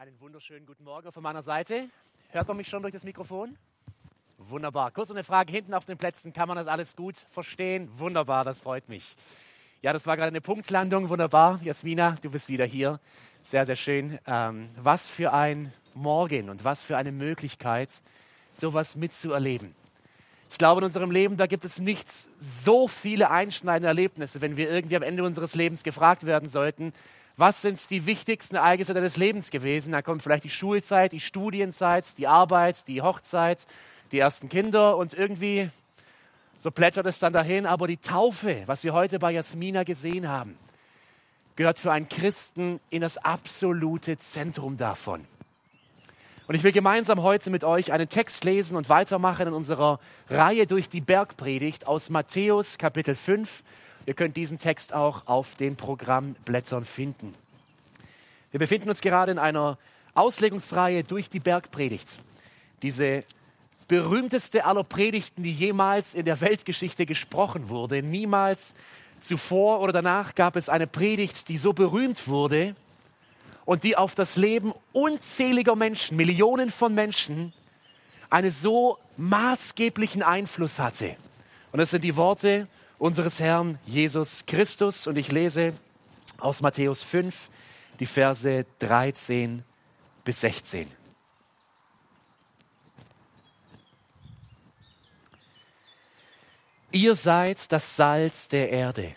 Einen wunderschönen guten Morgen von meiner Seite. Hört man mich schon durch das Mikrofon? Wunderbar. Kurz eine Frage hinten auf den Plätzen. Kann man das alles gut verstehen? Wunderbar, das freut mich. Ja, das war gerade eine Punktlandung. Wunderbar. Jasmina, du bist wieder hier. Sehr, sehr schön. Ähm, was für ein Morgen und was für eine Möglichkeit, sowas mitzuerleben. Ich glaube, in unserem Leben, da gibt es nicht so viele einschneidende Erlebnisse, wenn wir irgendwie am Ende unseres Lebens gefragt werden sollten, was sind die wichtigsten Ereignisse deines Lebens gewesen? Da kommt vielleicht die Schulzeit, die Studienzeit, die Arbeit, die Hochzeit, die ersten Kinder und irgendwie so plätschert es dann dahin. Aber die Taufe, was wir heute bei Jasmina gesehen haben, gehört für einen Christen in das absolute Zentrum davon. Und ich will gemeinsam heute mit euch einen Text lesen und weitermachen in unserer Reihe durch die Bergpredigt aus Matthäus Kapitel 5. Ihr könnt diesen Text auch auf den Programmblättern finden. Wir befinden uns gerade in einer Auslegungsreihe durch die Bergpredigt. Diese berühmteste aller Predigten, die jemals in der Weltgeschichte gesprochen wurde. Niemals zuvor oder danach gab es eine Predigt, die so berühmt wurde, und die auf das Leben unzähliger Menschen, Millionen von Menschen, einen so maßgeblichen Einfluss hatte. Und das sind die Worte unseres Herrn Jesus Christus. Und ich lese aus Matthäus 5 die Verse 13 bis 16. Ihr seid das Salz der Erde.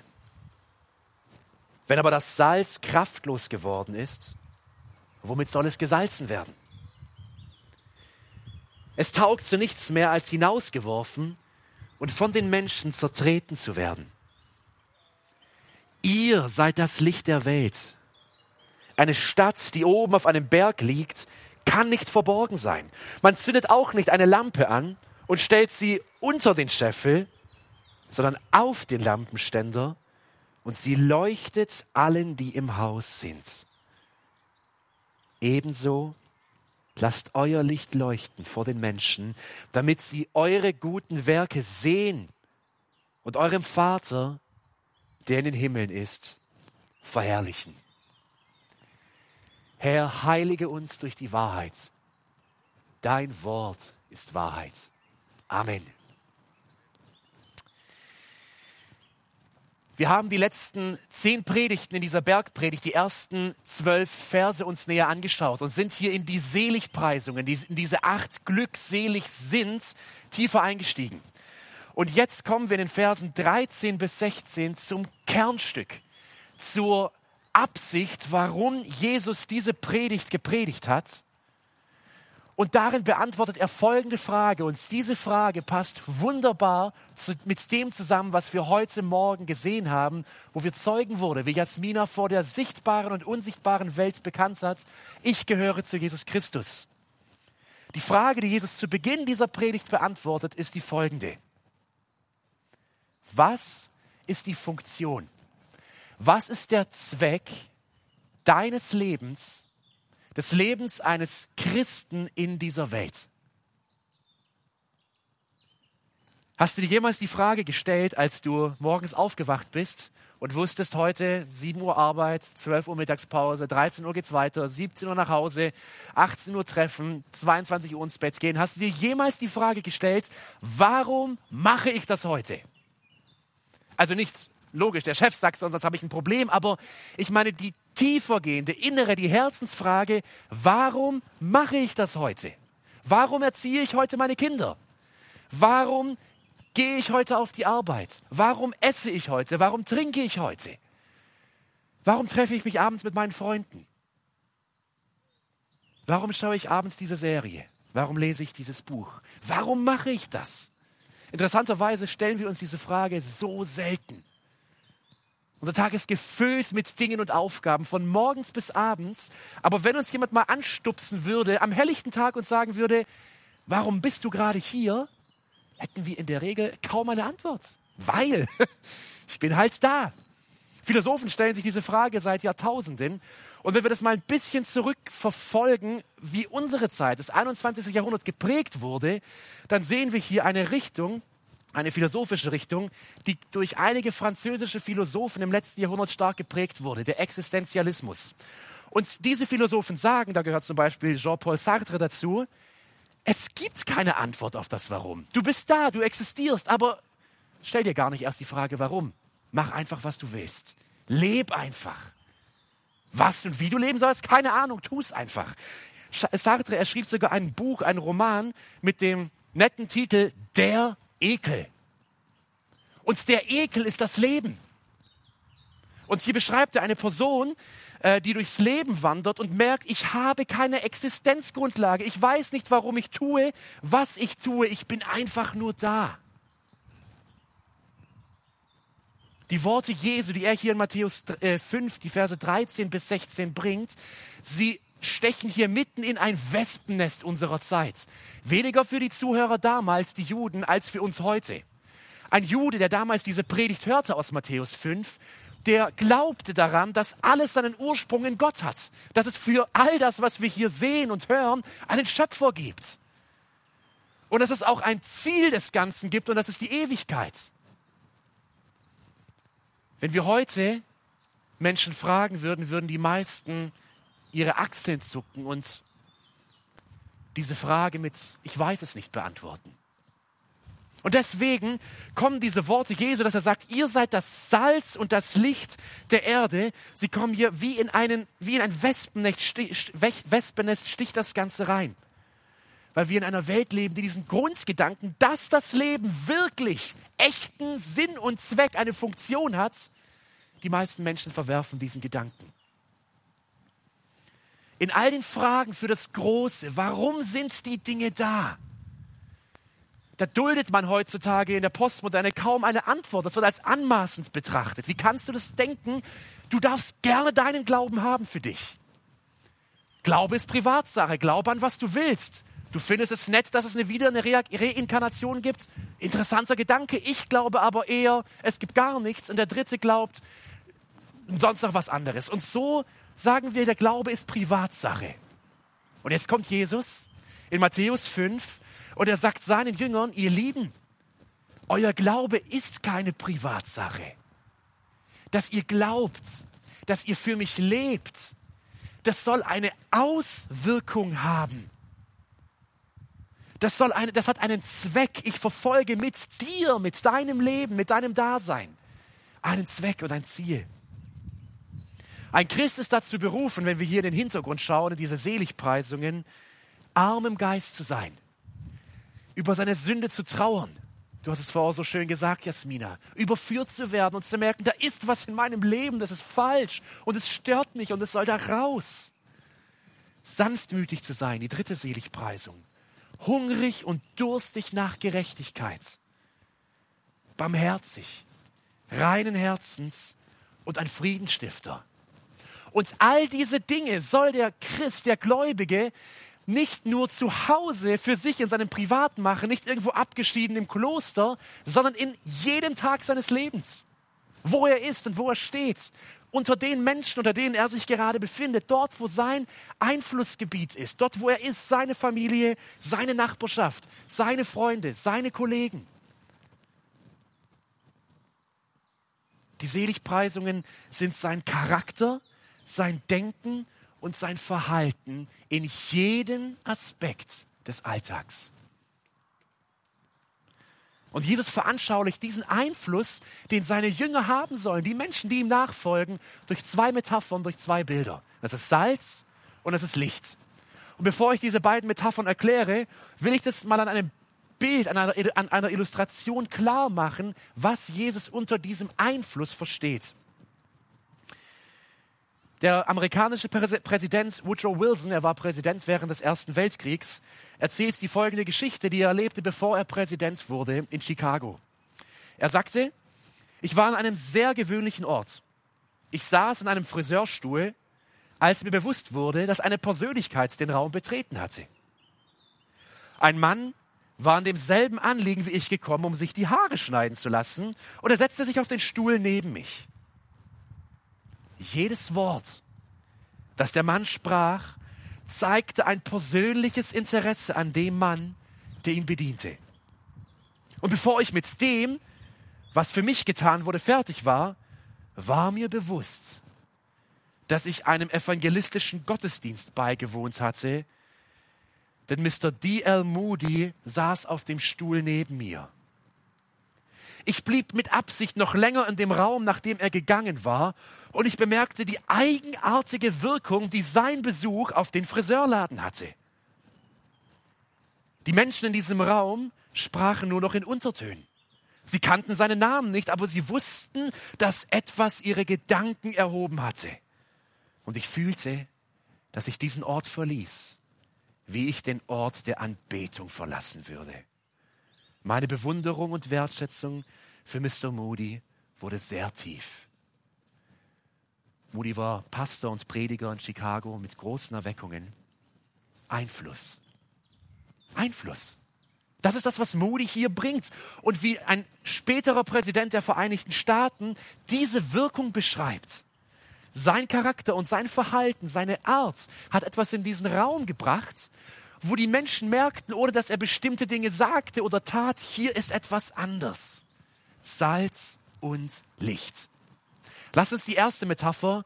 Wenn aber das Salz kraftlos geworden ist, Womit soll es gesalzen werden? Es taugt zu nichts mehr, als hinausgeworfen und von den Menschen zertreten zu werden. Ihr seid das Licht der Welt. Eine Stadt, die oben auf einem Berg liegt, kann nicht verborgen sein. Man zündet auch nicht eine Lampe an und stellt sie unter den Scheffel, sondern auf den Lampenständer und sie leuchtet allen, die im Haus sind. Ebenso lasst euer Licht leuchten vor den Menschen, damit sie eure guten Werke sehen und eurem Vater, der in den Himmeln ist, verherrlichen. Herr, heilige uns durch die Wahrheit. Dein Wort ist Wahrheit. Amen. Wir haben die letzten zehn Predigten in dieser Bergpredigt, die ersten zwölf Verse uns näher angeschaut und sind hier in die Seligpreisungen, in diese acht glückselig sind, tiefer eingestiegen. Und jetzt kommen wir in den Versen 13 bis 16 zum Kernstück, zur Absicht, warum Jesus diese Predigt gepredigt hat und darin beantwortet er folgende Frage. Und diese Frage passt wunderbar zu, mit dem zusammen, was wir heute Morgen gesehen haben, wo wir Zeugen wurde, wie Jasmina vor der sichtbaren und unsichtbaren Welt bekannt hat. Ich gehöre zu Jesus Christus. Die Frage, die Jesus zu Beginn dieser Predigt beantwortet, ist die folgende. Was ist die Funktion? Was ist der Zweck deines Lebens des Lebens eines Christen in dieser Welt. Hast du dir jemals die Frage gestellt, als du morgens aufgewacht bist und wusstest heute 7 Uhr Arbeit, 12 Uhr Mittagspause, 13 Uhr geht's weiter, 17 Uhr nach Hause, 18 Uhr Treffen, 22 Uhr ins Bett gehen. Hast du dir jemals die Frage gestellt, warum mache ich das heute? Also nicht logisch, der Chef sagt sonst habe ich ein Problem, aber ich meine die tiefergehende, innere, die Herzensfrage, warum mache ich das heute? Warum erziehe ich heute meine Kinder? Warum gehe ich heute auf die Arbeit? Warum esse ich heute? Warum trinke ich heute? Warum treffe ich mich abends mit meinen Freunden? Warum schaue ich abends diese Serie? Warum lese ich dieses Buch? Warum mache ich das? Interessanterweise stellen wir uns diese Frage so selten. Unser Tag ist gefüllt mit Dingen und Aufgaben von morgens bis abends. Aber wenn uns jemand mal anstupsen würde am helllichten Tag und sagen würde, warum bist du gerade hier, hätten wir in der Regel kaum eine Antwort. Weil ich bin halt da. Philosophen stellen sich diese Frage seit Jahrtausenden. Und wenn wir das mal ein bisschen zurückverfolgen, wie unsere Zeit, das 21. Jahrhundert geprägt wurde, dann sehen wir hier eine Richtung, eine philosophische Richtung, die durch einige französische Philosophen im letzten Jahrhundert stark geprägt wurde, der Existenzialismus. Und diese Philosophen sagen, da gehört zum Beispiel Jean-Paul Sartre dazu, es gibt keine Antwort auf das Warum. Du bist da, du existierst, aber stell dir gar nicht erst die Frage, warum. Mach einfach, was du willst. Leb einfach. Was und wie du leben sollst, keine Ahnung, tu es einfach. Sartre, er schrieb sogar ein Buch, einen Roman mit dem netten Titel Der Ekel. Und der Ekel ist das Leben. Und hier beschreibt er eine Person, äh, die durchs Leben wandert und merkt, ich habe keine Existenzgrundlage. Ich weiß nicht, warum ich tue, was ich tue. Ich bin einfach nur da. Die Worte Jesu, die er hier in Matthäus 5, äh, die Verse 13 bis 16 bringt, sie stechen hier mitten in ein Wespennest unserer Zeit. Weniger für die Zuhörer damals, die Juden, als für uns heute. Ein Jude, der damals diese Predigt hörte aus Matthäus 5, der glaubte daran, dass alles seinen Ursprung in Gott hat. Dass es für all das, was wir hier sehen und hören, einen Schöpfer gibt. Und dass es auch ein Ziel des Ganzen gibt und das ist die Ewigkeit. Wenn wir heute Menschen fragen würden, würden die meisten ihre Achseln zucken und diese Frage mit Ich weiß es nicht beantworten. Und deswegen kommen diese Worte Jesu, dass er sagt, ihr seid das Salz und das Licht der Erde. Sie kommen hier wie in, einen, wie in ein Wespennest, Wespennest sticht das Ganze rein. Weil wir in einer Welt leben, die diesen Grundgedanken, dass das Leben wirklich echten Sinn und Zweck, eine Funktion hat, die meisten Menschen verwerfen diesen Gedanken. In all den Fragen für das Große, warum sind die Dinge da? Da duldet man heutzutage in der Postmoderne kaum eine Antwort. Das wird als anmaßend betrachtet. Wie kannst du das denken? Du darfst gerne deinen Glauben haben für dich. Glaube ist Privatsache. Glaube an, was du willst. Du findest es nett, dass es eine wieder eine Re Reinkarnation gibt. Interessanter Gedanke. Ich glaube aber eher, es gibt gar nichts. Und der Dritte glaubt sonst noch was anderes. Und so sagen wir, der Glaube ist Privatsache. Und jetzt kommt Jesus in Matthäus 5 und er sagt seinen Jüngern, ihr Lieben, euer Glaube ist keine Privatsache. Dass ihr glaubt, dass ihr für mich lebt, das soll eine Auswirkung haben. Das, soll eine, das hat einen Zweck. Ich verfolge mit dir, mit deinem Leben, mit deinem Dasein einen Zweck und ein Ziel. Ein Christ ist dazu berufen, wenn wir hier in den Hintergrund schauen, in diese Seligpreisungen, arm im Geist zu sein über seine Sünde zu trauern. Du hast es vorher so schön gesagt, Jasmina. Überführt zu werden und zu merken, da ist was in meinem Leben, das ist falsch und es stört mich und es soll da raus. Sanftmütig zu sein, die dritte Seligpreisung. Hungrig und durstig nach Gerechtigkeit. Barmherzig, reinen Herzens und ein Friedenstifter. Und all diese Dinge soll der Christ, der Gläubige, nicht nur zu Hause für sich in seinem Privat machen, nicht irgendwo abgeschieden im Kloster, sondern in jedem Tag seines Lebens, wo er ist und wo er steht, unter den Menschen, unter denen er sich gerade befindet, dort, wo sein Einflussgebiet ist, dort, wo er ist, seine Familie, seine Nachbarschaft, seine Freunde, seine Kollegen. Die Seligpreisungen sind sein Charakter, sein Denken und sein Verhalten in jedem Aspekt des Alltags. Und Jesus veranschaulicht diesen Einfluss, den seine Jünger haben sollen, die Menschen, die ihm nachfolgen, durch zwei Metaphern, durch zwei Bilder. Das ist Salz und das ist Licht. Und bevor ich diese beiden Metaphern erkläre, will ich das mal an einem Bild, an einer, an einer Illustration klar machen, was Jesus unter diesem Einfluss versteht. Der amerikanische Präsident Woodrow Wilson, er war Präsident während des Ersten Weltkriegs, erzählt die folgende Geschichte, die er erlebte, bevor er Präsident wurde in Chicago. Er sagte, ich war an einem sehr gewöhnlichen Ort. Ich saß in einem Friseurstuhl, als mir bewusst wurde, dass eine Persönlichkeit den Raum betreten hatte. Ein Mann war an demselben Anliegen wie ich gekommen, um sich die Haare schneiden zu lassen, und er setzte sich auf den Stuhl neben mich. Jedes Wort, das der Mann sprach, zeigte ein persönliches Interesse an dem Mann, der ihn bediente. Und bevor ich mit dem, was für mich getan wurde, fertig war, war mir bewusst, dass ich einem evangelistischen Gottesdienst beigewohnt hatte, denn Mr. D.L. Moody saß auf dem Stuhl neben mir. Ich blieb mit Absicht noch länger in dem Raum, nachdem er gegangen war, und ich bemerkte die eigenartige Wirkung, die sein Besuch auf den Friseurladen hatte. Die Menschen in diesem Raum sprachen nur noch in Untertönen. Sie kannten seinen Namen nicht, aber sie wussten, dass etwas ihre Gedanken erhoben hatte. Und ich fühlte, dass ich diesen Ort verließ, wie ich den Ort der Anbetung verlassen würde. Meine Bewunderung und Wertschätzung für Mr. Moody wurde sehr tief. Moody war Pastor und Prediger in Chicago mit großen Erweckungen. Einfluss. Einfluss. Das ist das, was Moody hier bringt. Und wie ein späterer Präsident der Vereinigten Staaten diese Wirkung beschreibt. Sein Charakter und sein Verhalten, seine Art hat etwas in diesen Raum gebracht, wo die Menschen merkten, ohne dass er bestimmte Dinge sagte oder tat, hier ist etwas anders. Salz und Licht. Lass uns die erste Metapher,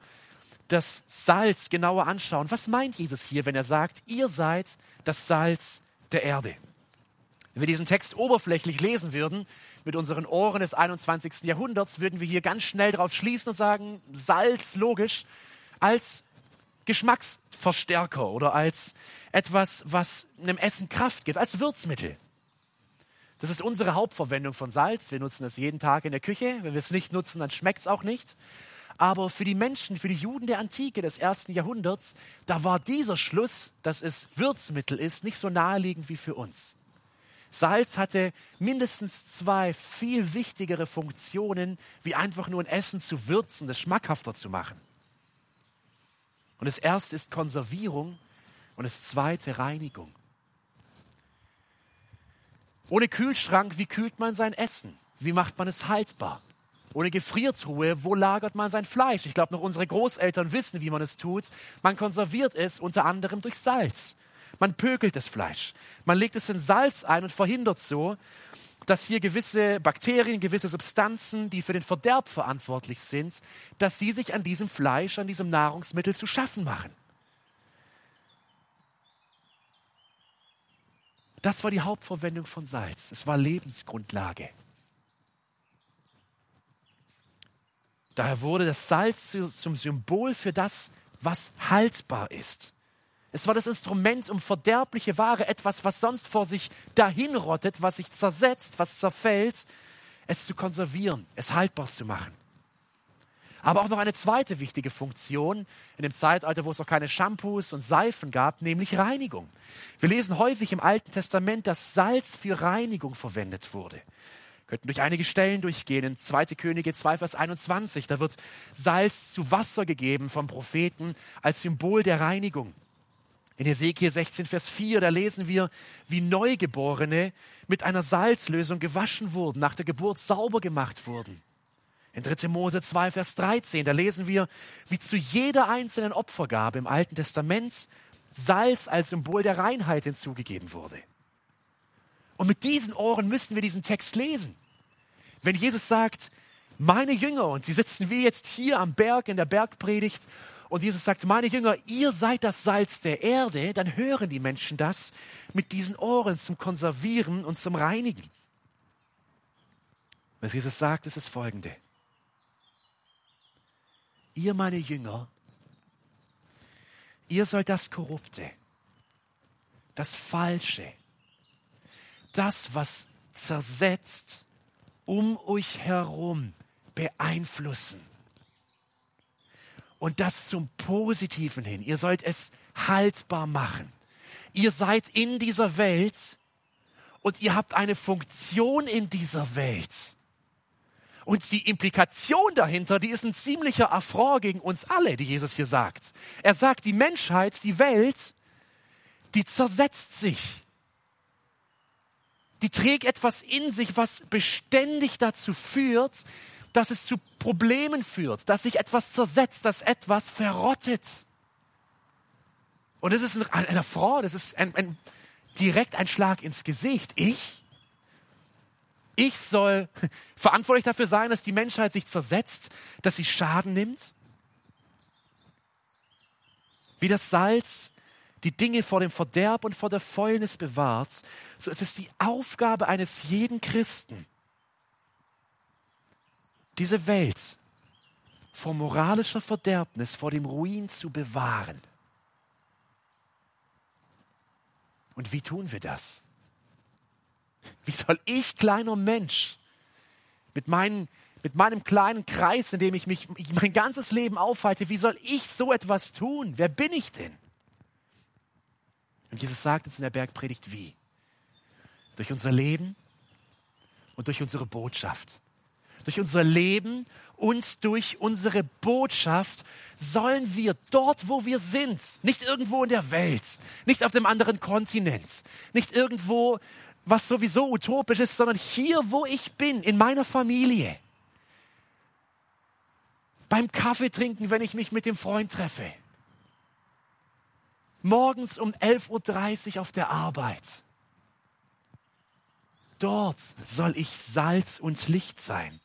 das Salz, genauer anschauen. Was meint Jesus hier, wenn er sagt, ihr seid das Salz der Erde? Wenn wir diesen Text oberflächlich lesen würden, mit unseren Ohren des 21. Jahrhunderts, würden wir hier ganz schnell darauf schließen und sagen, Salz, logisch, als Geschmacksverstärker oder als etwas, was einem Essen Kraft gibt, als Würzmittel. Das ist unsere Hauptverwendung von Salz. Wir nutzen es jeden Tag in der Küche. Wenn wir es nicht nutzen, dann schmeckt es auch nicht. Aber für die Menschen, für die Juden der Antike des ersten Jahrhunderts, da war dieser Schluss, dass es Würzmittel ist, nicht so naheliegend wie für uns. Salz hatte mindestens zwei viel wichtigere Funktionen, wie einfach nur ein Essen zu würzen, das schmackhafter zu machen. Und das erste ist Konservierung und das zweite Reinigung. Ohne Kühlschrank, wie kühlt man sein Essen? Wie macht man es haltbar? Ohne Gefriertruhe, wo lagert man sein Fleisch? Ich glaube, noch unsere Großeltern wissen, wie man es tut. Man konserviert es unter anderem durch Salz. Man pökelt das Fleisch. Man legt es in Salz ein und verhindert so, dass hier gewisse Bakterien, gewisse Substanzen, die für den Verderb verantwortlich sind, dass sie sich an diesem Fleisch, an diesem Nahrungsmittel zu schaffen machen. Das war die Hauptverwendung von Salz. Es war Lebensgrundlage. Daher wurde das Salz zum Symbol für das, was haltbar ist. Es war das Instrument, um verderbliche Ware, etwas, was sonst vor sich dahinrottet, was sich zersetzt, was zerfällt, es zu konservieren, es haltbar zu machen. Aber auch noch eine zweite wichtige Funktion in dem Zeitalter, wo es noch keine Shampoos und Seifen gab, nämlich Reinigung. Wir lesen häufig im Alten Testament, dass Salz für Reinigung verwendet wurde. Wir könnten durch einige Stellen durchgehen. In 2. Könige 2, Vers 21, da wird Salz zu Wasser gegeben vom Propheten als Symbol der Reinigung. In Ezekiel 16, Vers 4, da lesen wir, wie Neugeborene mit einer Salzlösung gewaschen wurden, nach der Geburt sauber gemacht wurden. In 3. Mose 2, Vers 13, da lesen wir, wie zu jeder einzelnen Opfergabe im Alten Testament Salz als Symbol der Reinheit hinzugegeben wurde. Und mit diesen Ohren müssen wir diesen Text lesen. Wenn Jesus sagt, meine Jünger, und sie sitzen wie jetzt hier am Berg in der Bergpredigt und Jesus sagt, meine Jünger, ihr seid das Salz der Erde, dann hören die Menschen das mit diesen Ohren zum Konservieren und zum Reinigen. Was Jesus sagt, ist das folgende. Ihr, meine Jünger, ihr sollt das Korrupte, das Falsche, das, was zersetzt, um euch herum beeinflussen und das zum Positiven hin. Ihr sollt es haltbar machen. Ihr seid in dieser Welt und ihr habt eine Funktion in dieser Welt. Und die Implikation dahinter, die ist ein ziemlicher Affront gegen uns alle, die Jesus hier sagt. Er sagt, die Menschheit, die Welt, die zersetzt sich. Die trägt etwas in sich, was beständig dazu führt, dass es zu Problemen führt, dass sich etwas zersetzt, dass etwas verrottet. Und das ist eine Frau, das ist ein, ein, direkt ein Schlag ins Gesicht. Ich? Ich soll verantwortlich dafür sein, dass die Menschheit sich zersetzt, dass sie Schaden nimmt? Wie das Salz die Dinge vor dem Verderb und vor der Fäulnis bewahrt, so ist es die Aufgabe eines jeden Christen, diese Welt vor moralischer Verderbnis, vor dem Ruin zu bewahren. Und wie tun wir das? Wie soll ich, kleiner Mensch, mit, meinen, mit meinem kleinen Kreis, in dem ich mich mein ganzes Leben aufhalte, wie soll ich so etwas tun? Wer bin ich denn? Und Jesus sagt uns in der Bergpredigt wie? Durch unser Leben und durch unsere Botschaft. Durch unser Leben und durch unsere Botschaft sollen wir dort, wo wir sind, nicht irgendwo in der Welt, nicht auf dem anderen Kontinent, nicht irgendwo, was sowieso utopisch ist, sondern hier, wo ich bin, in meiner Familie, beim Kaffee trinken, wenn ich mich mit dem Freund treffe, morgens um 11.30 Uhr auf der Arbeit. Dort soll ich Salz und Licht sein.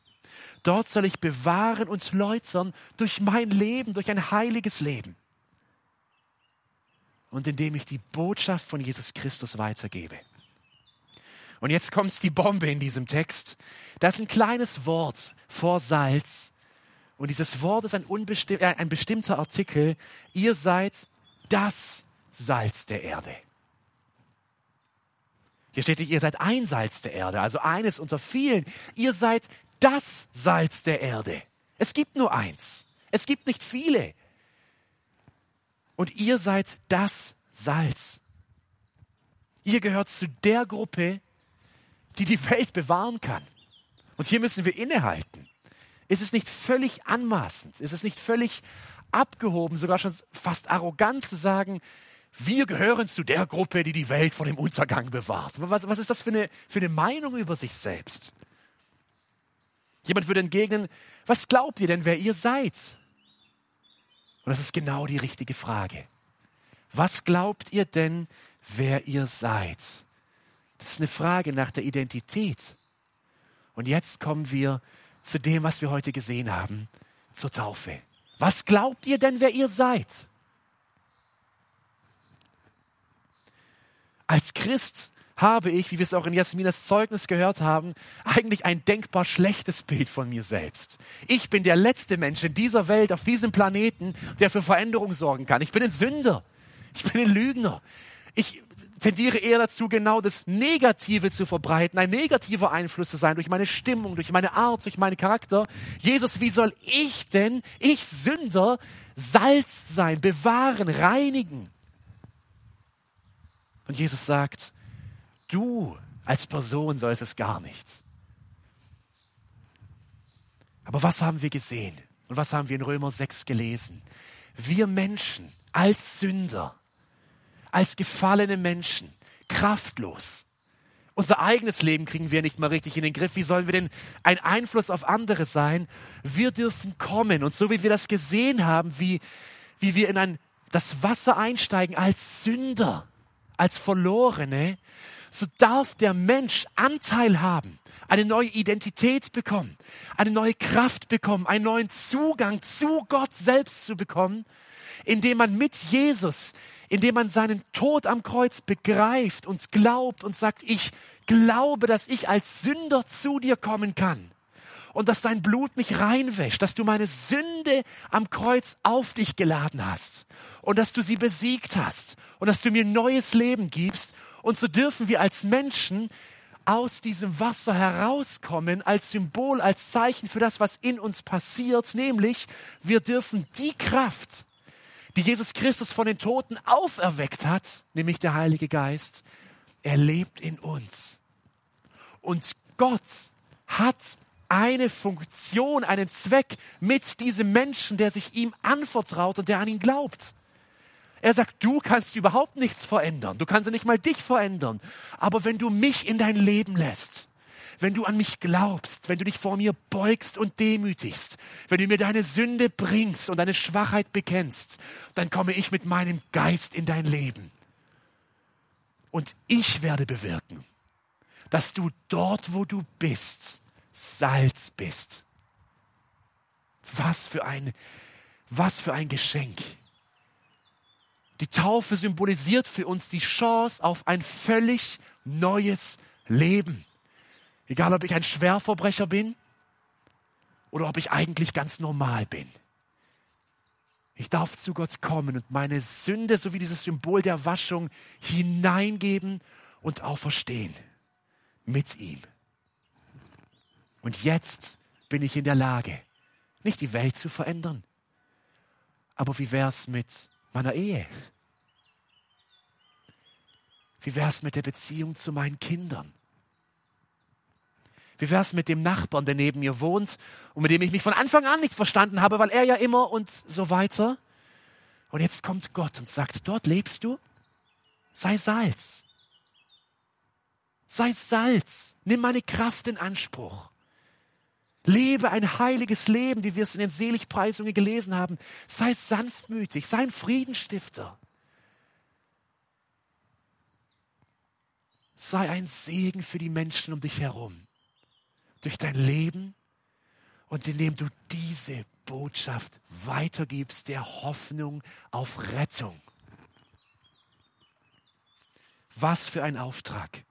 Dort soll ich bewahren und läutern durch mein Leben, durch ein heiliges Leben. Und indem ich die Botschaft von Jesus Christus weitergebe. Und jetzt kommt die Bombe in diesem Text. Das ist ein kleines Wort vor Salz. Und dieses Wort ist ein, äh, ein bestimmter Artikel. Ihr seid das Salz der Erde. Hier steht, ihr seid ein Salz der Erde, also eines unter vielen. Ihr seid das Salz der Erde. Es gibt nur eins. Es gibt nicht viele. Und ihr seid das Salz. Ihr gehört zu der Gruppe, die die Welt bewahren kann. Und hier müssen wir innehalten. Ist es nicht völlig anmaßend? Ist es nicht völlig abgehoben, sogar schon fast arrogant zu sagen, wir gehören zu der Gruppe, die die Welt vor dem Untergang bewahrt. Was, was ist das für eine, für eine Meinung über sich selbst? Jemand würde entgegnen, was glaubt ihr denn, wer ihr seid? Und das ist genau die richtige Frage. Was glaubt ihr denn, wer ihr seid? Das ist eine Frage nach der Identität. Und jetzt kommen wir zu dem, was wir heute gesehen haben, zur Taufe. Was glaubt ihr denn, wer ihr seid? Als Christ habe ich, wie wir es auch in Jasminas Zeugnis gehört haben, eigentlich ein denkbar schlechtes Bild von mir selbst. Ich bin der letzte Mensch in dieser Welt, auf diesem Planeten, der für Veränderung sorgen kann. Ich bin ein Sünder. Ich bin ein Lügner. Ich tendiere eher dazu, genau das Negative zu verbreiten, ein negativer Einfluss zu sein durch meine Stimmung, durch meine Art, durch meinen Charakter. Jesus, wie soll ich denn, ich Sünder, Salz sein, bewahren, reinigen? Und Jesus sagt, du als Person sollst es gar nicht. Aber was haben wir gesehen? Und was haben wir in Römer 6 gelesen? Wir Menschen als Sünder, als gefallene Menschen, kraftlos. Unser eigenes Leben kriegen wir nicht mal richtig in den Griff. Wie sollen wir denn ein Einfluss auf andere sein? Wir dürfen kommen. Und so wie wir das gesehen haben, wie, wie wir in ein, das Wasser einsteigen als Sünder, als Verlorene, so darf der Mensch Anteil haben, eine neue Identität bekommen, eine neue Kraft bekommen, einen neuen Zugang zu Gott selbst zu bekommen, indem man mit Jesus, indem man seinen Tod am Kreuz begreift und glaubt und sagt, ich glaube, dass ich als Sünder zu dir kommen kann und dass dein Blut mich reinwäscht, dass du meine Sünde am Kreuz auf dich geladen hast und dass du sie besiegt hast und dass du mir neues Leben gibst. Und so dürfen wir als Menschen aus diesem Wasser herauskommen als Symbol, als Zeichen für das, was in uns passiert, nämlich wir dürfen die Kraft, die Jesus Christus von den Toten auferweckt hat, nämlich der Heilige Geist, er lebt in uns. Und Gott hat eine Funktion, einen Zweck mit diesem Menschen, der sich ihm anvertraut und der an ihn glaubt. Er sagt, du kannst überhaupt nichts verändern. Du kannst nicht mal dich verändern. Aber wenn du mich in dein Leben lässt, wenn du an mich glaubst, wenn du dich vor mir beugst und demütigst, wenn du mir deine Sünde bringst und deine Schwachheit bekennst, dann komme ich mit meinem Geist in dein Leben. Und ich werde bewirken, dass du dort, wo du bist, Salz bist. Was für ein, was für ein Geschenk. Die Taufe symbolisiert für uns die Chance auf ein völlig neues Leben. Egal, ob ich ein Schwerverbrecher bin oder ob ich eigentlich ganz normal bin. Ich darf zu Gott kommen und meine Sünde sowie dieses Symbol der Waschung hineingeben und auferstehen mit ihm. Und jetzt bin ich in der Lage, nicht die Welt zu verändern, aber wie wäre es mit meiner Ehe? Wie wäre es mit der Beziehung zu meinen Kindern? Wie wäre es mit dem Nachbarn, der neben mir wohnt und mit dem ich mich von Anfang an nicht verstanden habe, weil er ja immer und so weiter. Und jetzt kommt Gott und sagt, dort lebst du, sei Salz. Sei Salz, nimm meine Kraft in Anspruch. Lebe ein heiliges Leben, wie wir es in den Seligpreisungen gelesen haben. Sei sanftmütig, sei ein Friedenstifter. Sei ein Segen für die Menschen um dich herum durch dein Leben und indem du diese Botschaft weitergibst der Hoffnung auf Rettung. Was für ein Auftrag.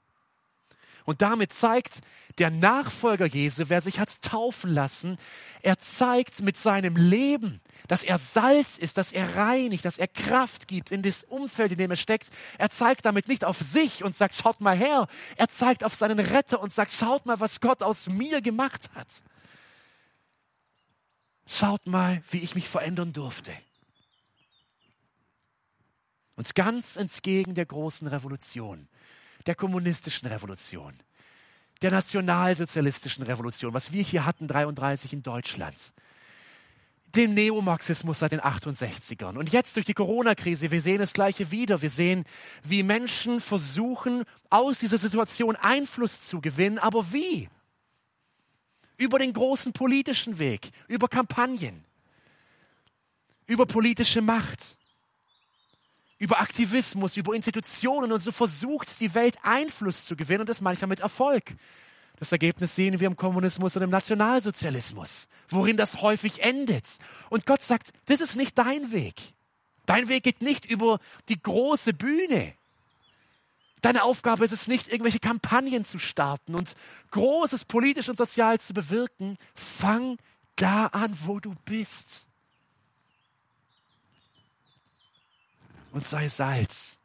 Und damit zeigt der Nachfolger Jesu, wer sich hat taufen lassen, er zeigt mit seinem Leben, dass er Salz ist, dass er reinigt, dass er Kraft gibt in das Umfeld, in dem er steckt. Er zeigt damit nicht auf sich und sagt, schaut mal her. Er zeigt auf seinen Retter und sagt, schaut mal, was Gott aus mir gemacht hat. Schaut mal, wie ich mich verändern durfte. Und ganz entgegen der großen Revolution der kommunistischen Revolution, der nationalsozialistischen Revolution, was wir hier hatten, 33 in Deutschland, dem Neomarxismus seit den 68ern. Und jetzt durch die Corona-Krise, wir sehen das Gleiche wieder. Wir sehen, wie Menschen versuchen, aus dieser Situation Einfluss zu gewinnen. Aber wie? Über den großen politischen Weg, über Kampagnen, über politische Macht über Aktivismus, über Institutionen und so versucht die Welt Einfluss zu gewinnen und das manchmal mit Erfolg. Das Ergebnis sehen wir im Kommunismus und im Nationalsozialismus, worin das häufig endet. Und Gott sagt, das ist nicht dein Weg. Dein Weg geht nicht über die große Bühne. Deine Aufgabe ist es nicht, irgendwelche Kampagnen zu starten und Großes politisch und sozial zu bewirken. Fang da an, wo du bist. Und sei Salz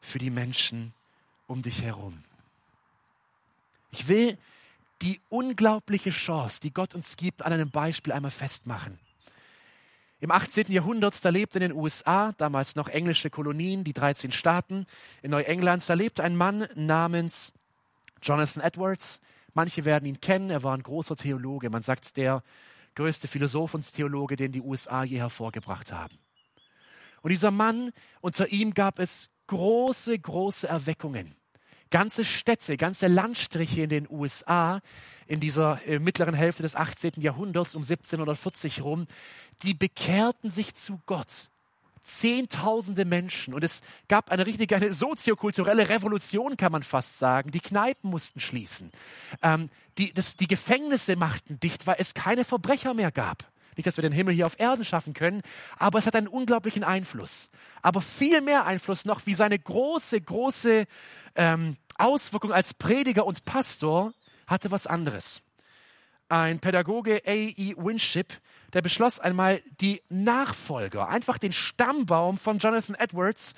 für die Menschen um dich herum. Ich will die unglaubliche Chance, die Gott uns gibt, an einem Beispiel einmal festmachen. Im 18. Jahrhundert, da lebte in den USA, damals noch englische Kolonien, die 13 Staaten in Neuengland, da lebte ein Mann namens Jonathan Edwards. Manche werden ihn kennen, er war ein großer Theologe. Man sagt, der größte Philosoph und Theologe, den die USA je hervorgebracht haben. Und dieser Mann, unter ihm gab es große, große Erweckungen. Ganze Städte, ganze Landstriche in den USA in dieser äh, mittleren Hälfte des 18. Jahrhunderts um 1740 rum, die bekehrten sich zu Gott. Zehntausende Menschen. Und es gab eine richtige, eine soziokulturelle Revolution, kann man fast sagen. Die Kneipen mussten schließen. Ähm, die, das, die Gefängnisse machten dicht, weil es keine Verbrecher mehr gab. Nicht, dass wir den Himmel hier auf Erden schaffen können, aber es hat einen unglaublichen Einfluss. Aber viel mehr Einfluss noch, wie seine große, große ähm, Auswirkung als Prediger und Pastor hatte was anderes. Ein Pädagoge, A.E. Winship, der beschloss einmal, die Nachfolger, einfach den Stammbaum von Jonathan Edwards,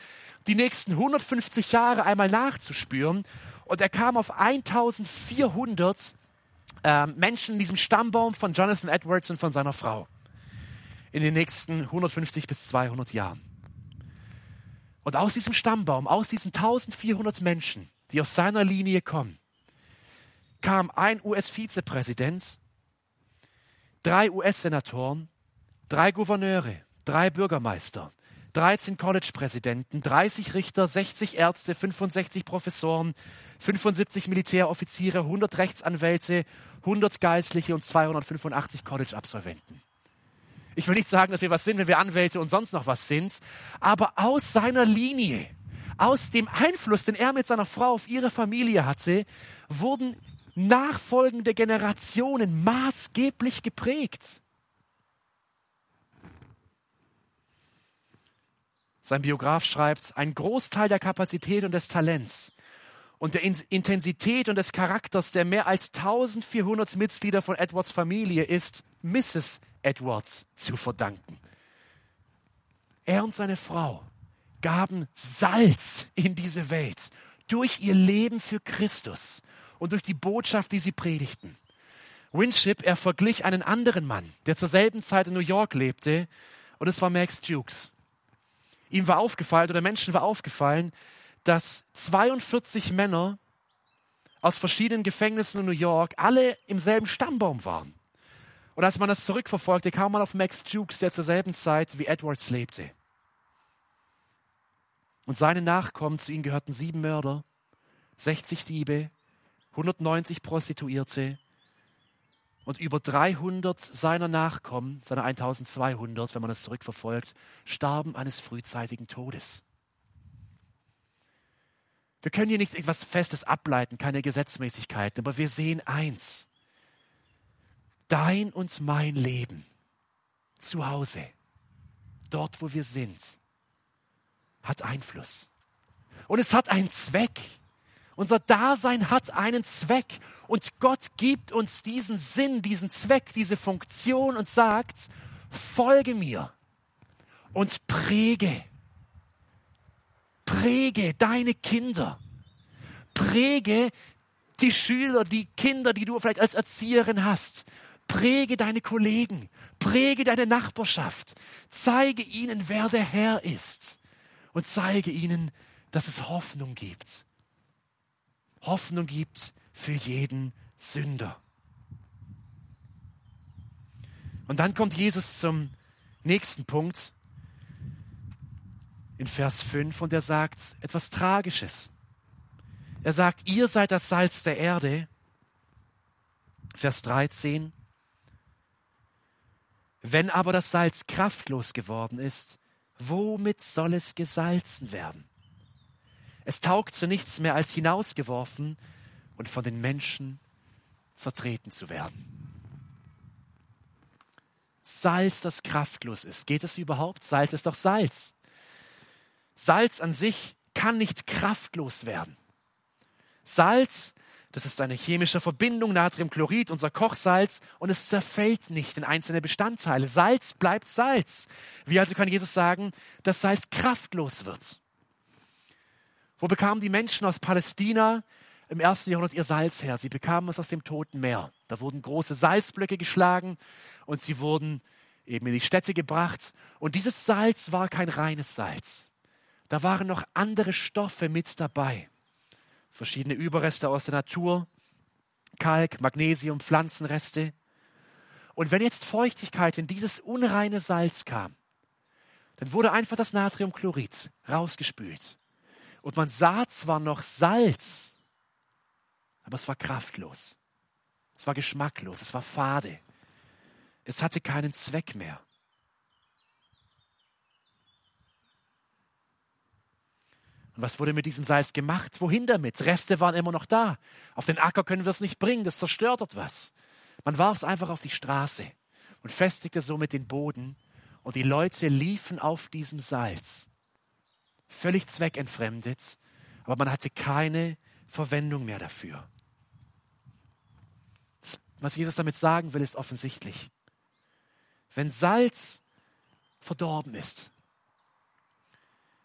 die nächsten 150 Jahre einmal nachzuspüren. Und er kam auf 1400 äh, Menschen in diesem Stammbaum von Jonathan Edwards und von seiner Frau in den nächsten 150 bis 200 Jahren. Und aus diesem Stammbaum, aus diesen 1400 Menschen, die aus seiner Linie kommen, kam ein US-Vizepräsident, drei US-Senatoren, drei Gouverneure, drei Bürgermeister, 13 College-Präsidenten, 30 Richter, 60 Ärzte, 65 Professoren, 75 Militäroffiziere, 100 Rechtsanwälte, 100 Geistliche und 285 College-Absolventen. Ich will nicht sagen, dass wir was sind, wenn wir Anwälte und sonst noch was sind, aber aus seiner Linie, aus dem Einfluss, den er mit seiner Frau auf ihre Familie hatte, wurden nachfolgende Generationen maßgeblich geprägt. Sein Biograf schreibt, ein Großteil der Kapazität und des Talents und der Intensität und des Charakters der mehr als 1400 Mitglieder von Edwards Familie ist Mrs. Edwards zu verdanken. Er und seine Frau gaben Salz in diese Welt durch ihr Leben für Christus und durch die Botschaft, die sie predigten. Winship, er verglich einen anderen Mann, der zur selben Zeit in New York lebte, und es war Max Jukes. Ihm war aufgefallen, oder Menschen war aufgefallen, dass 42 Männer aus verschiedenen Gefängnissen in New York alle im selben Stammbaum waren. Und als man das zurückverfolgte, kam man auf Max Jukes, der zur selben Zeit wie Edwards lebte. Und seine Nachkommen, zu ihnen gehörten sieben Mörder, 60 Diebe, 190 Prostituierte und über 300 seiner Nachkommen, seiner 1200, wenn man das zurückverfolgt, starben eines frühzeitigen Todes. Wir können hier nicht etwas Festes ableiten, keine Gesetzmäßigkeiten, aber wir sehen eins. Dein und mein Leben zu Hause, dort wo wir sind, hat Einfluss. Und es hat einen Zweck. Unser Dasein hat einen Zweck. Und Gott gibt uns diesen Sinn, diesen Zweck, diese Funktion und sagt, folge mir und präge Präge deine Kinder. Präge die Schüler, die Kinder, die du vielleicht als Erzieherin hast. Präge deine Kollegen. Präge deine Nachbarschaft. Zeige ihnen, wer der Herr ist. Und zeige ihnen, dass es Hoffnung gibt. Hoffnung gibt für jeden Sünder. Und dann kommt Jesus zum nächsten Punkt in Vers 5 und er sagt etwas Tragisches. Er sagt, ihr seid das Salz der Erde. Vers 13. Wenn aber das Salz kraftlos geworden ist, womit soll es gesalzen werden? Es taugt zu nichts mehr als hinausgeworfen und von den Menschen zertreten zu werden. Salz, das kraftlos ist. Geht es überhaupt? Salz ist doch Salz. Salz an sich kann nicht kraftlos werden. Salz, das ist eine chemische Verbindung, Natriumchlorid, unser Kochsalz, und es zerfällt nicht in einzelne Bestandteile. Salz bleibt Salz. Wie also kann Jesus sagen, dass Salz kraftlos wird? Wo bekamen die Menschen aus Palästina im ersten Jahrhundert ihr Salz her? Sie bekamen es aus dem Toten Meer. Da wurden große Salzblöcke geschlagen und sie wurden eben in die Städte gebracht. Und dieses Salz war kein reines Salz. Da waren noch andere Stoffe mit dabei. Verschiedene Überreste aus der Natur, Kalk, Magnesium, Pflanzenreste. Und wenn jetzt Feuchtigkeit in dieses unreine Salz kam, dann wurde einfach das Natriumchlorid rausgespült. Und man sah zwar noch Salz, aber es war kraftlos. Es war geschmacklos, es war fade. Es hatte keinen Zweck mehr. Und was wurde mit diesem Salz gemacht? Wohin damit? Reste waren immer noch da. Auf den Acker können wir es nicht bringen, das zerstört dort was. Man warf es einfach auf die Straße und festigte somit den Boden. Und die Leute liefen auf diesem Salz. Völlig zweckentfremdet, aber man hatte keine Verwendung mehr dafür. Das, was Jesus damit sagen will, ist offensichtlich. Wenn Salz verdorben ist,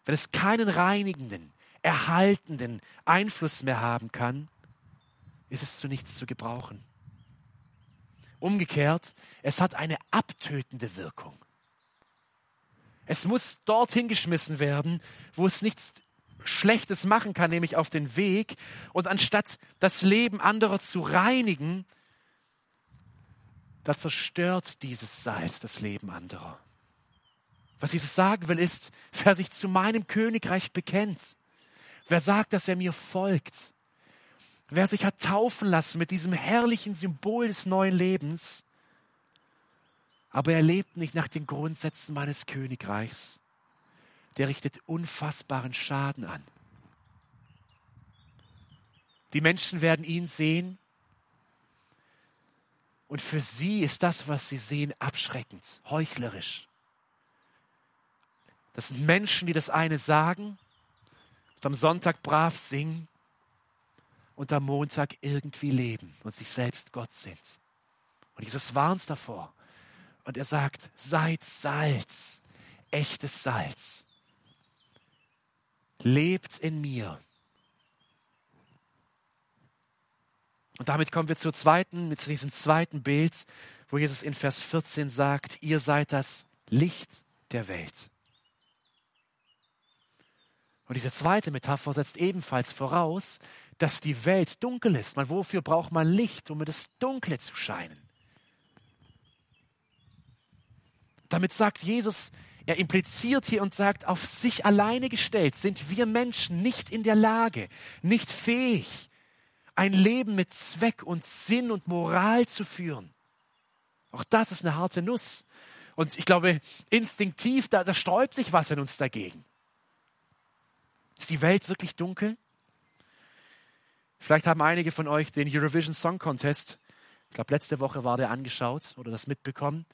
wenn es keinen reinigenden, erhaltenden Einfluss mehr haben kann, ist es zu nichts zu gebrauchen. Umgekehrt, es hat eine abtötende Wirkung. Es muss dorthin geschmissen werden, wo es nichts Schlechtes machen kann, nämlich auf den Weg. Und anstatt das Leben anderer zu reinigen, da zerstört dieses Salz das Leben anderer. Was Jesus sagen will, ist, wer sich zu meinem Königreich bekennt, wer sagt, dass er mir folgt, wer sich hat taufen lassen mit diesem herrlichen Symbol des neuen Lebens, aber er lebt nicht nach den Grundsätzen meines Königreichs, der richtet unfassbaren Schaden an. Die Menschen werden ihn sehen und für sie ist das, was sie sehen, abschreckend, heuchlerisch Das sind Menschen, die das eine sagen und am Sonntag brav singen und am Montag irgendwie leben und sich selbst Gott sind. Und Jesus warnt davor. Und er sagt, seid Salz, echtes Salz. Lebt in mir. Und damit kommen wir zur zweiten, mit diesem zweiten Bild, wo Jesus in Vers 14 sagt, ihr seid das Licht der Welt. Und diese zweite Metapher setzt ebenfalls voraus, dass die Welt dunkel ist. Man, wofür braucht man Licht, um in das Dunkle zu scheinen? Damit sagt Jesus, er impliziert hier und sagt, auf sich alleine gestellt sind wir Menschen nicht in der Lage, nicht fähig, ein Leben mit Zweck und Sinn und Moral zu führen. Auch das ist eine harte Nuss. Und ich glaube, instinktiv, da, da sträubt sich was in uns dagegen. Ist die Welt wirklich dunkel? Vielleicht haben einige von euch den Eurovision Song Contest, ich glaube letzte Woche war der angeschaut oder das mitbekommen.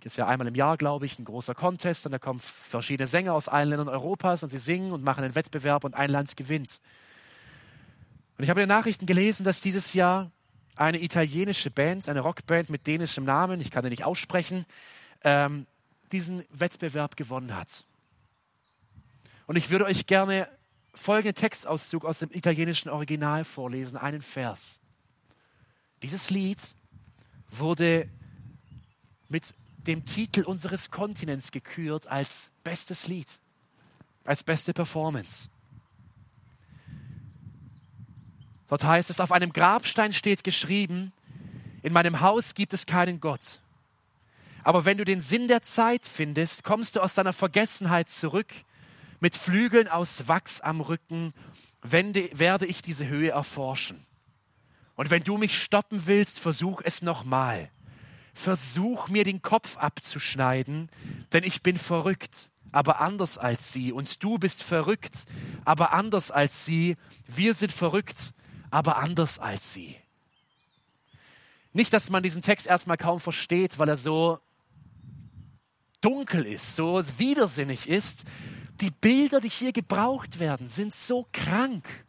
Das ist ja einmal im Jahr, glaube ich, ein großer Contest und da kommen verschiedene Sänger aus allen Ländern Europas und sie singen und machen einen Wettbewerb und ein Land gewinnt. Und ich habe in den Nachrichten gelesen, dass dieses Jahr eine italienische Band, eine Rockband mit dänischem Namen, ich kann den nicht aussprechen, ähm, diesen Wettbewerb gewonnen hat. Und ich würde euch gerne folgenden Textauszug aus dem italienischen Original vorlesen, einen Vers. Dieses Lied wurde mit dem Titel unseres Kontinents gekürt als bestes Lied, als beste Performance. Dort heißt es, auf einem Grabstein steht geschrieben, in meinem Haus gibt es keinen Gott. Aber wenn du den Sinn der Zeit findest, kommst du aus deiner Vergessenheit zurück mit Flügeln aus Wachs am Rücken, wende, werde ich diese Höhe erforschen. Und wenn du mich stoppen willst, versuch es nochmal. Versuch mir den Kopf abzuschneiden, denn ich bin verrückt, aber anders als sie. Und du bist verrückt, aber anders als sie. Wir sind verrückt, aber anders als sie. Nicht, dass man diesen Text erstmal kaum versteht, weil er so dunkel ist, so widersinnig ist, die Bilder, die hier gebraucht werden, sind so krank.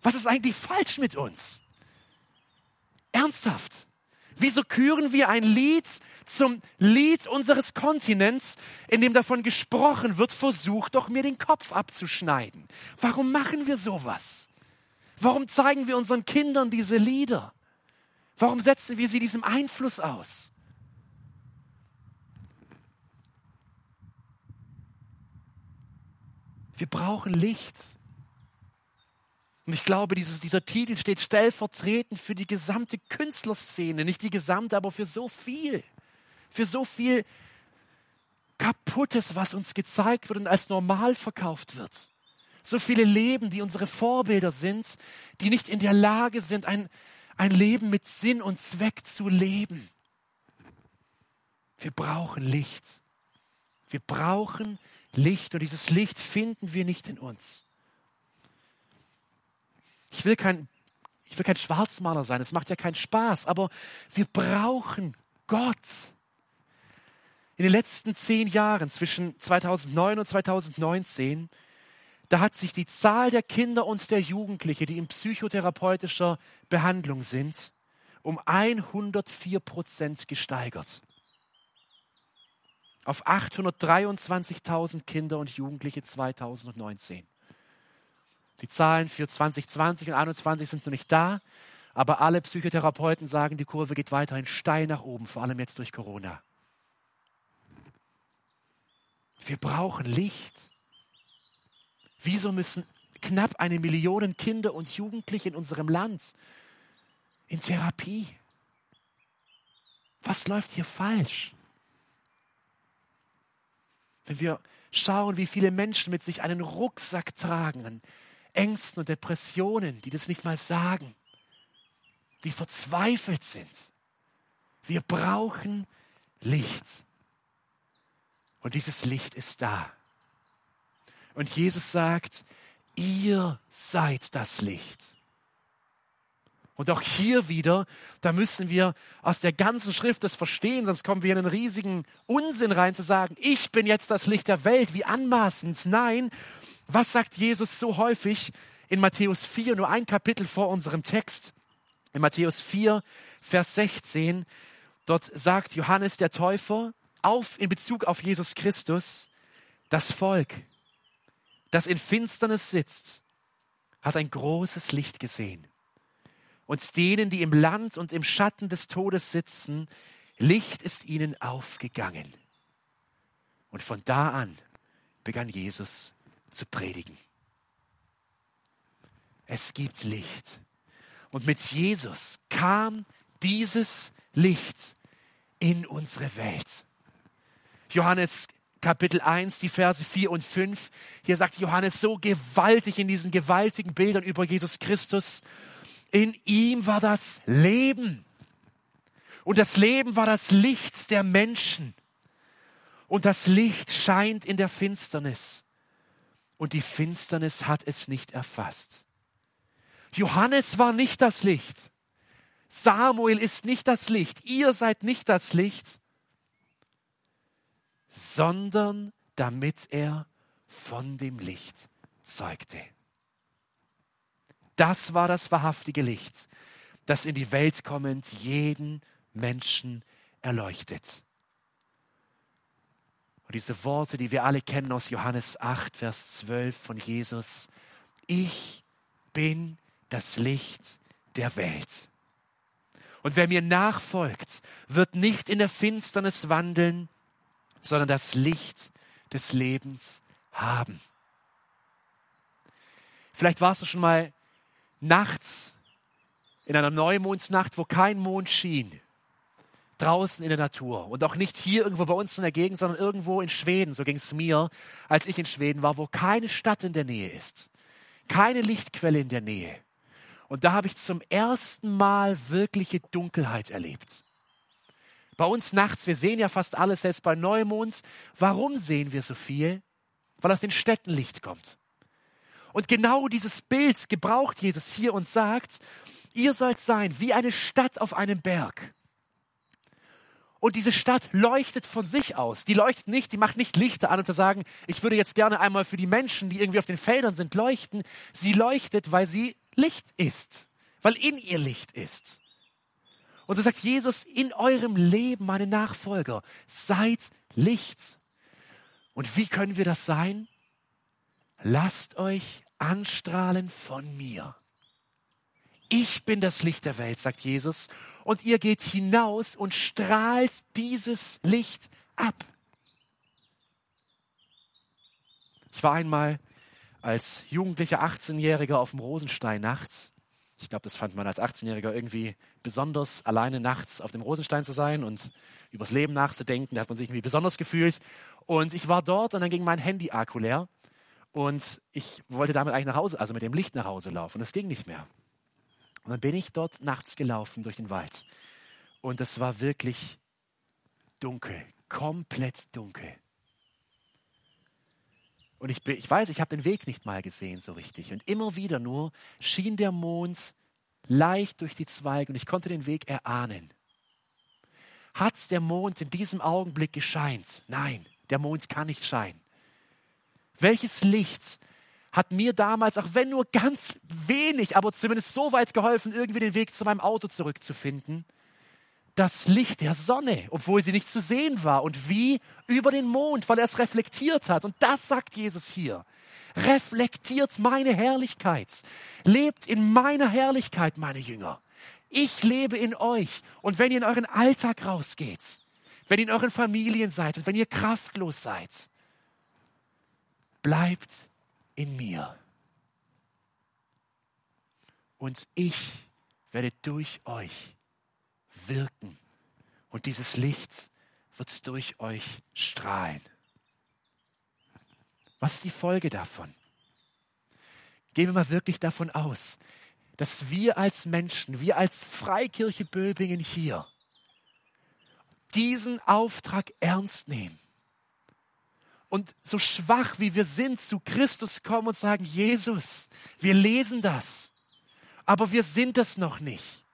Was ist eigentlich falsch mit uns? Ernsthaft. Wieso küren wir ein Lied zum Lied unseres Kontinents, in dem davon gesprochen wird, versuch doch mir den Kopf abzuschneiden? Warum machen wir sowas? Warum zeigen wir unseren Kindern diese Lieder? Warum setzen wir sie diesem Einfluss aus? Wir brauchen Licht. Und ich glaube, dieses, dieser Titel steht stellvertretend für die gesamte Künstlerszene. Nicht die gesamte, aber für so viel. Für so viel Kaputtes, was uns gezeigt wird und als normal verkauft wird. So viele Leben, die unsere Vorbilder sind, die nicht in der Lage sind, ein, ein Leben mit Sinn und Zweck zu leben. Wir brauchen Licht. Wir brauchen Licht und dieses Licht finden wir nicht in uns. Ich will kein, ich will kein Schwarzmaler sein, es macht ja keinen Spaß, aber wir brauchen Gott. In den letzten zehn Jahren, zwischen 2009 und 2019, da hat sich die Zahl der Kinder und der Jugendlichen, die in psychotherapeutischer Behandlung sind, um 104 Prozent gesteigert auf 823.000 Kinder und Jugendliche 2019. Die Zahlen für 2020 und 2021 sind noch nicht da, aber alle Psychotherapeuten sagen, die Kurve geht weiterhin steil nach oben, vor allem jetzt durch Corona. Wir brauchen Licht. Wieso müssen knapp eine Million Kinder und Jugendliche in unserem Land in Therapie? Was läuft hier falsch? Wenn wir schauen, wie viele Menschen mit sich einen Rucksack tragen Ängsten und Depressionen, die das nicht mal sagen, die verzweifelt sind. Wir brauchen Licht. Und dieses Licht ist da. Und Jesus sagt, ihr seid das Licht. Und auch hier wieder, da müssen wir aus der ganzen Schrift das verstehen, sonst kommen wir in einen riesigen Unsinn rein zu sagen, ich bin jetzt das Licht der Welt, wie anmaßend. Nein, was sagt Jesus so häufig in Matthäus 4, nur ein Kapitel vor unserem Text? In Matthäus 4, Vers 16, dort sagt Johannes der Täufer auf, in Bezug auf Jesus Christus, das Volk, das in Finsternis sitzt, hat ein großes Licht gesehen und denen, die im Land und im Schatten des Todes sitzen, Licht ist ihnen aufgegangen. Und von da an begann Jesus zu predigen. Es gibt Licht. Und mit Jesus kam dieses Licht in unsere Welt. Johannes Kapitel 1, die Verse 4 und 5. Hier sagt Johannes so gewaltig in diesen gewaltigen Bildern über Jesus Christus. In ihm war das Leben. Und das Leben war das Licht der Menschen. Und das Licht scheint in der Finsternis. Und die Finsternis hat es nicht erfasst. Johannes war nicht das Licht. Samuel ist nicht das Licht. Ihr seid nicht das Licht, sondern damit er von dem Licht zeugte. Das war das wahrhaftige Licht, das in die Welt kommend jeden Menschen erleuchtet. Und diese Worte, die wir alle kennen aus Johannes 8, Vers 12 von Jesus, ich bin das Licht der Welt. Und wer mir nachfolgt, wird nicht in der Finsternis wandeln, sondern das Licht des Lebens haben. Vielleicht warst du schon mal nachts, in einer Neumondsnacht, wo kein Mond schien, draußen in der Natur und auch nicht hier irgendwo bei uns in der Gegend, sondern irgendwo in Schweden, so ging es mir, als ich in Schweden war, wo keine Stadt in der Nähe ist, keine Lichtquelle in der Nähe. Und da habe ich zum ersten Mal wirkliche Dunkelheit erlebt. Bei uns nachts, wir sehen ja fast alles, selbst bei Neumonds. Warum sehen wir so viel? Weil aus den Städten Licht kommt. Und genau dieses Bild gebraucht Jesus hier und sagt, ihr sollt sein wie eine Stadt auf einem Berg. Und diese Stadt leuchtet von sich aus. Die leuchtet nicht, die macht nicht Lichter an, um zu sagen, ich würde jetzt gerne einmal für die Menschen, die irgendwie auf den Feldern sind, leuchten. Sie leuchtet, weil sie Licht ist, weil in ihr Licht ist. Und so sagt Jesus, in eurem Leben, meine Nachfolger, seid Licht. Und wie können wir das sein? Lasst euch anstrahlen von mir. Ich bin das Licht der Welt, sagt Jesus, und ihr geht hinaus und strahlt dieses Licht ab. Ich war einmal als jugendlicher 18-Jähriger auf dem Rosenstein nachts. Ich glaube, das fand man als 18-Jähriger irgendwie besonders, alleine nachts auf dem Rosenstein zu sein und übers Leben nachzudenken. Da hat man sich irgendwie besonders gefühlt. Und ich war dort und dann ging mein Handy-Akku leer. Und ich wollte damit eigentlich nach Hause, also mit dem Licht nach Hause laufen. Das ging nicht mehr. Und dann bin ich dort nachts gelaufen durch den Wald. Und es war wirklich dunkel, komplett dunkel. Und ich, ich weiß, ich habe den Weg nicht mal gesehen so richtig. Und immer wieder nur schien der Mond leicht durch die Zweige und ich konnte den Weg erahnen. Hat der Mond in diesem Augenblick gescheint? Nein, der Mond kann nicht scheinen. Welches Licht hat mir damals, auch wenn nur ganz wenig, aber zumindest so weit geholfen, irgendwie den Weg zu meinem Auto zurückzufinden? Das Licht der Sonne, obwohl sie nicht zu sehen war. Und wie? Über den Mond, weil er es reflektiert hat. Und das sagt Jesus hier. Reflektiert meine Herrlichkeit. Lebt in meiner Herrlichkeit, meine Jünger. Ich lebe in euch. Und wenn ihr in euren Alltag rausgeht, wenn ihr in euren Familien seid und wenn ihr kraftlos seid, bleibt in mir. Und ich werde durch euch wirken. Und dieses Licht wird durch euch strahlen. Was ist die Folge davon? Gehen wir mal wirklich davon aus, dass wir als Menschen, wir als Freikirche Böbingen hier, diesen Auftrag ernst nehmen und so schwach wie wir sind zu Christus kommen und sagen, Jesus, wir lesen das. Aber wir sind es noch nicht.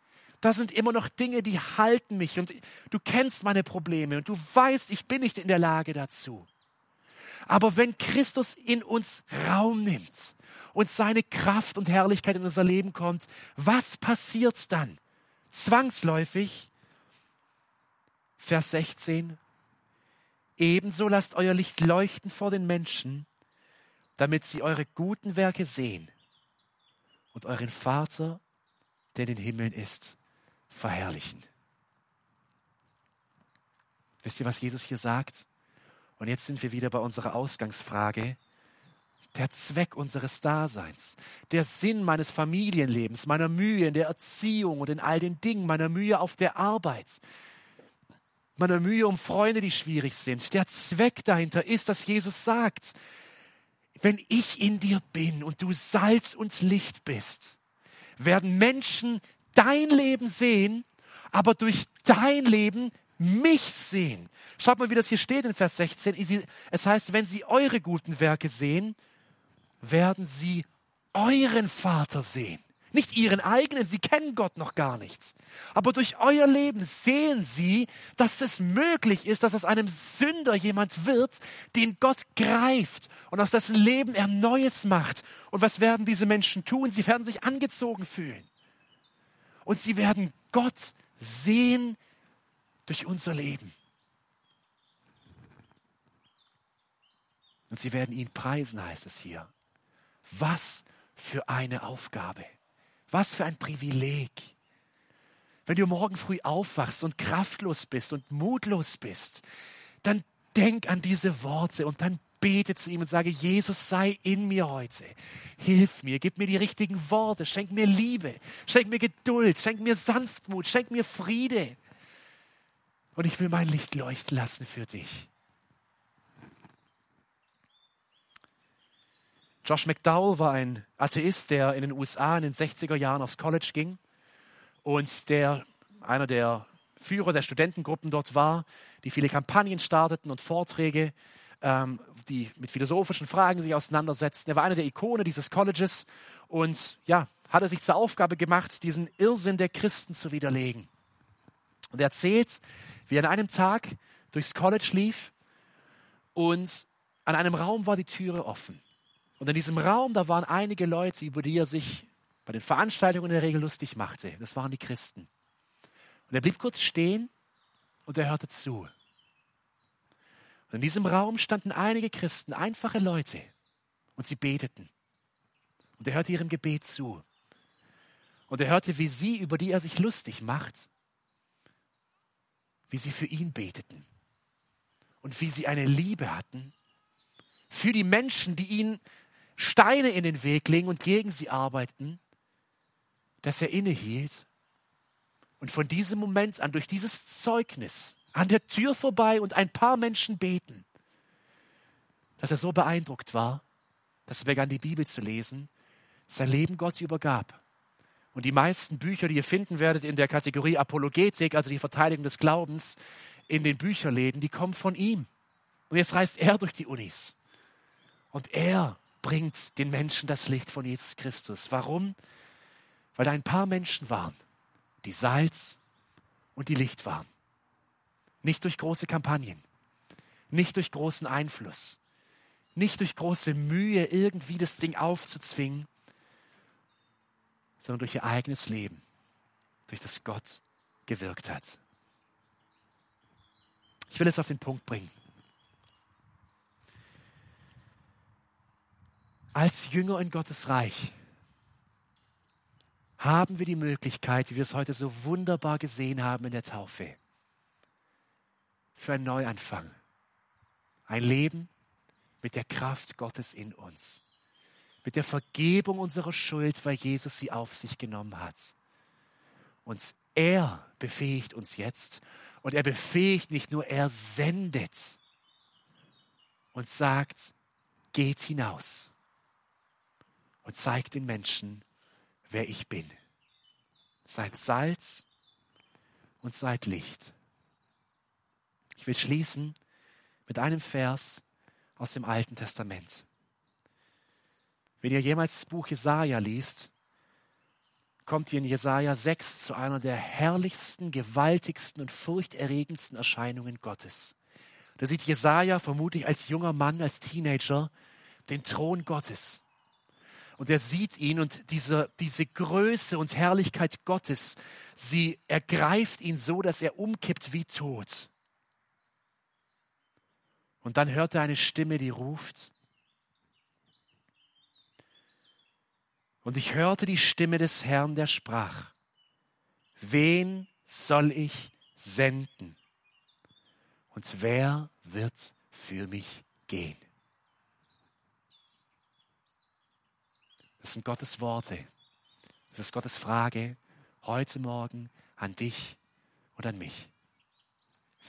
Da sind immer noch Dinge, die halten mich und du kennst meine Probleme und du weißt, ich bin nicht in der Lage dazu. Aber wenn Christus in uns Raum nimmt und seine Kraft und Herrlichkeit in unser Leben kommt, was passiert dann? Zwangsläufig, Vers 16, ebenso lasst euer Licht leuchten vor den Menschen, damit sie eure guten Werke sehen und euren Vater, der in den Himmeln ist, verherrlichen. Wisst ihr, was Jesus hier sagt? Und jetzt sind wir wieder bei unserer Ausgangsfrage. Der Zweck unseres Daseins, der Sinn meines Familienlebens, meiner Mühe in der Erziehung und in all den Dingen, meiner Mühe auf der Arbeit, meiner Mühe um Freunde, die schwierig sind. Der Zweck dahinter ist, dass Jesus sagt, wenn ich in dir bin und du Salz und Licht bist, werden Menschen dein Leben sehen, aber durch dein Leben mich sehen. Schaut mal, wie das hier steht in Vers 16. Es heißt, wenn sie eure guten Werke sehen, werden sie euren Vater sehen. Nicht ihren eigenen, sie kennen Gott noch gar nicht. Aber durch euer Leben sehen sie, dass es möglich ist, dass aus einem Sünder jemand wird, den Gott greift und aus dessen Leben er Neues macht. Und was werden diese Menschen tun? Sie werden sich angezogen fühlen. Und sie werden Gott sehen durch unser Leben. Und sie werden ihn preisen, heißt es hier. Was für eine Aufgabe. Was für ein Privileg. Wenn du morgen früh aufwachst und kraftlos bist und mutlos bist, dann denk an diese Worte und dann bete zu ihm und sage, Jesus sei in mir heute. Hilf mir, gib mir die richtigen Worte, schenk mir Liebe, schenk mir Geduld, schenk mir Sanftmut, schenk mir Friede. Und ich will mein Licht leuchten lassen für dich. Josh McDowell war ein Atheist, der in den USA in den 60er Jahren aufs College ging und der einer der Führer der Studentengruppen dort war, die viele Kampagnen starteten und Vorträge, ähm, die mit philosophischen Fragen sich auseinandersetzten. Er war einer der Ikone dieses Colleges und ja, hat er sich zur Aufgabe gemacht, diesen Irrsinn der Christen zu widerlegen. Und er erzählt, wie er an einem Tag durchs College lief und an einem Raum war die Türe offen. Und in diesem Raum, da waren einige Leute, über die er sich bei den Veranstaltungen in der Regel lustig machte. Das waren die Christen. Und er blieb kurz stehen und er hörte zu. Und in diesem Raum standen einige Christen, einfache Leute, und sie beteten. Und er hörte ihrem Gebet zu. Und er hörte, wie sie, über die er sich lustig macht, wie sie für ihn beteten. Und wie sie eine Liebe hatten für die Menschen, die ihn Steine in den Weg legen und gegen sie arbeiten, dass er innehielt und von diesem Moment an durch dieses Zeugnis an der Tür vorbei und ein paar Menschen beten, dass er so beeindruckt war, dass er begann die Bibel zu lesen, sein Leben Gott übergab. Und die meisten Bücher, die ihr finden werdet in der Kategorie Apologetik, also die Verteidigung des Glaubens, in den Bücherläden, die kommen von ihm. Und jetzt reist er durch die Unis. Und er bringt den Menschen das Licht von Jesus Christus. Warum? Weil da ein paar Menschen waren, die Salz und die Licht waren. Nicht durch große Kampagnen, nicht durch großen Einfluss, nicht durch große Mühe, irgendwie das Ding aufzuzwingen, sondern durch ihr eigenes Leben, durch das Gott gewirkt hat. Ich will es auf den Punkt bringen. Als Jünger in Gottes Reich haben wir die Möglichkeit, wie wir es heute so wunderbar gesehen haben in der Taufe, für einen Neuanfang. Ein Leben mit der Kraft Gottes in uns. Mit der Vergebung unserer Schuld, weil Jesus sie auf sich genommen hat. Und er befähigt uns jetzt. Und er befähigt nicht nur, er sendet und sagt, geht hinaus und zeigt den Menschen, wer ich bin. Seid Salz und seid Licht. Ich will schließen mit einem Vers aus dem Alten Testament. Wenn ihr jemals das Buch Jesaja liest, kommt hier in Jesaja 6 zu einer der herrlichsten, gewaltigsten und furchterregendsten Erscheinungen Gottes. Da sieht Jesaja vermutlich als junger Mann, als Teenager den Thron Gottes. Und er sieht ihn und diese, diese Größe und Herrlichkeit Gottes, sie ergreift ihn so, dass er umkippt wie tot. Und dann hört er eine Stimme, die ruft. Und ich hörte die Stimme des Herrn, der sprach, wen soll ich senden? Und wer wird für mich gehen? Das sind Gottes Worte. Das ist Gottes Frage heute Morgen an dich und an mich.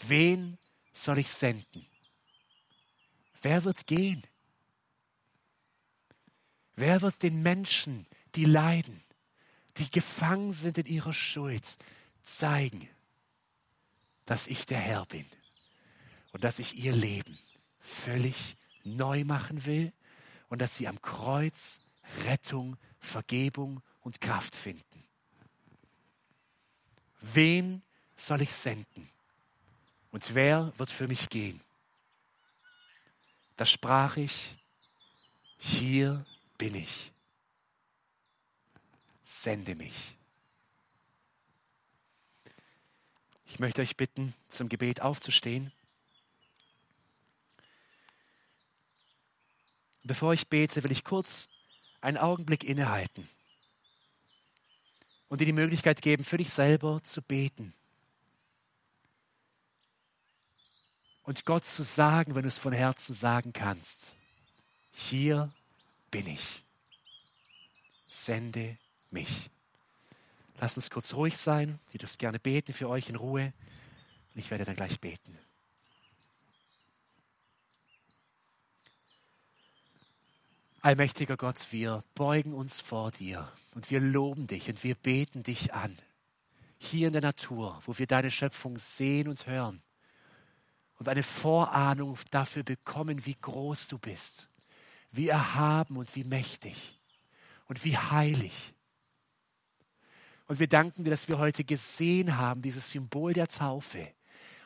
Wen soll ich senden? Wer wird gehen? Wer wird den Menschen, die leiden, die gefangen sind in ihrer Schuld, zeigen, dass ich der Herr bin und dass ich ihr Leben völlig neu machen will und dass sie am Kreuz Rettung, Vergebung und Kraft finden. Wen soll ich senden? Und wer wird für mich gehen? Da sprach ich, hier bin ich. Sende mich. Ich möchte euch bitten, zum Gebet aufzustehen. Bevor ich bete, will ich kurz einen Augenblick innehalten und dir die Möglichkeit geben, für dich selber zu beten. Und Gott zu sagen, wenn du es von Herzen sagen kannst, hier bin ich. Sende mich. Lass uns kurz ruhig sein. Ihr dürft gerne beten für euch in Ruhe. Und ich werde dann gleich beten. Allmächtiger Gott, wir beugen uns vor dir und wir loben dich und wir beten dich an. Hier in der Natur, wo wir deine Schöpfung sehen und hören und eine Vorahnung dafür bekommen, wie groß du bist, wie erhaben und wie mächtig und wie heilig. Und wir danken dir, dass wir heute gesehen haben, dieses Symbol der Taufe,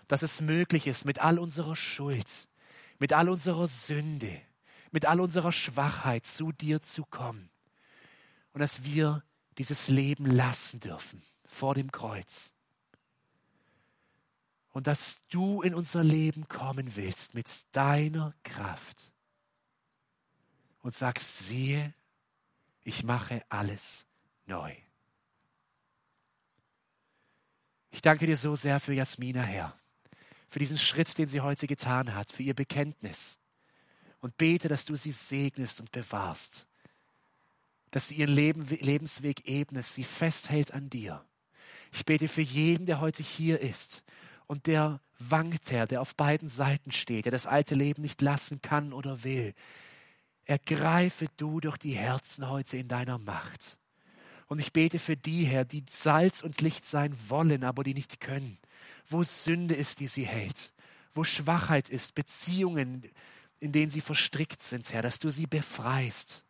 dass es möglich ist, mit all unserer Schuld, mit all unserer Sünde, mit all unserer Schwachheit zu dir zu kommen. Und dass wir dieses Leben lassen dürfen vor dem Kreuz. Und dass du in unser Leben kommen willst mit deiner Kraft. Und sagst, siehe, ich mache alles neu. Ich danke dir so sehr für Jasmina, Herr, für diesen Schritt, den sie heute getan hat, für ihr Bekenntnis und bete, dass du sie segnest und bewahrst, dass sie ihren Leben, Lebensweg ebnest, sie festhält an dir. Ich bete für jeden, der heute hier ist und der wankt, Herr, der auf beiden Seiten steht, der das alte Leben nicht lassen kann oder will. Ergreife du durch die Herzen heute in deiner Macht. Und ich bete für die, Herr, die Salz und Licht sein wollen, aber die nicht können. Wo Sünde ist, die sie hält. Wo Schwachheit ist, Beziehungen, in denen sie verstrickt sind, Herr, dass du sie befreist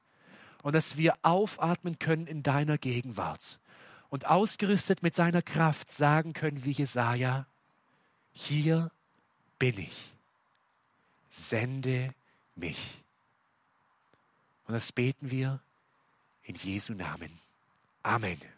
und dass wir aufatmen können in deiner Gegenwart und ausgerüstet mit deiner Kraft sagen können wie Jesaja, hier bin ich, sende mich. Und das beten wir in Jesu Namen. Amen.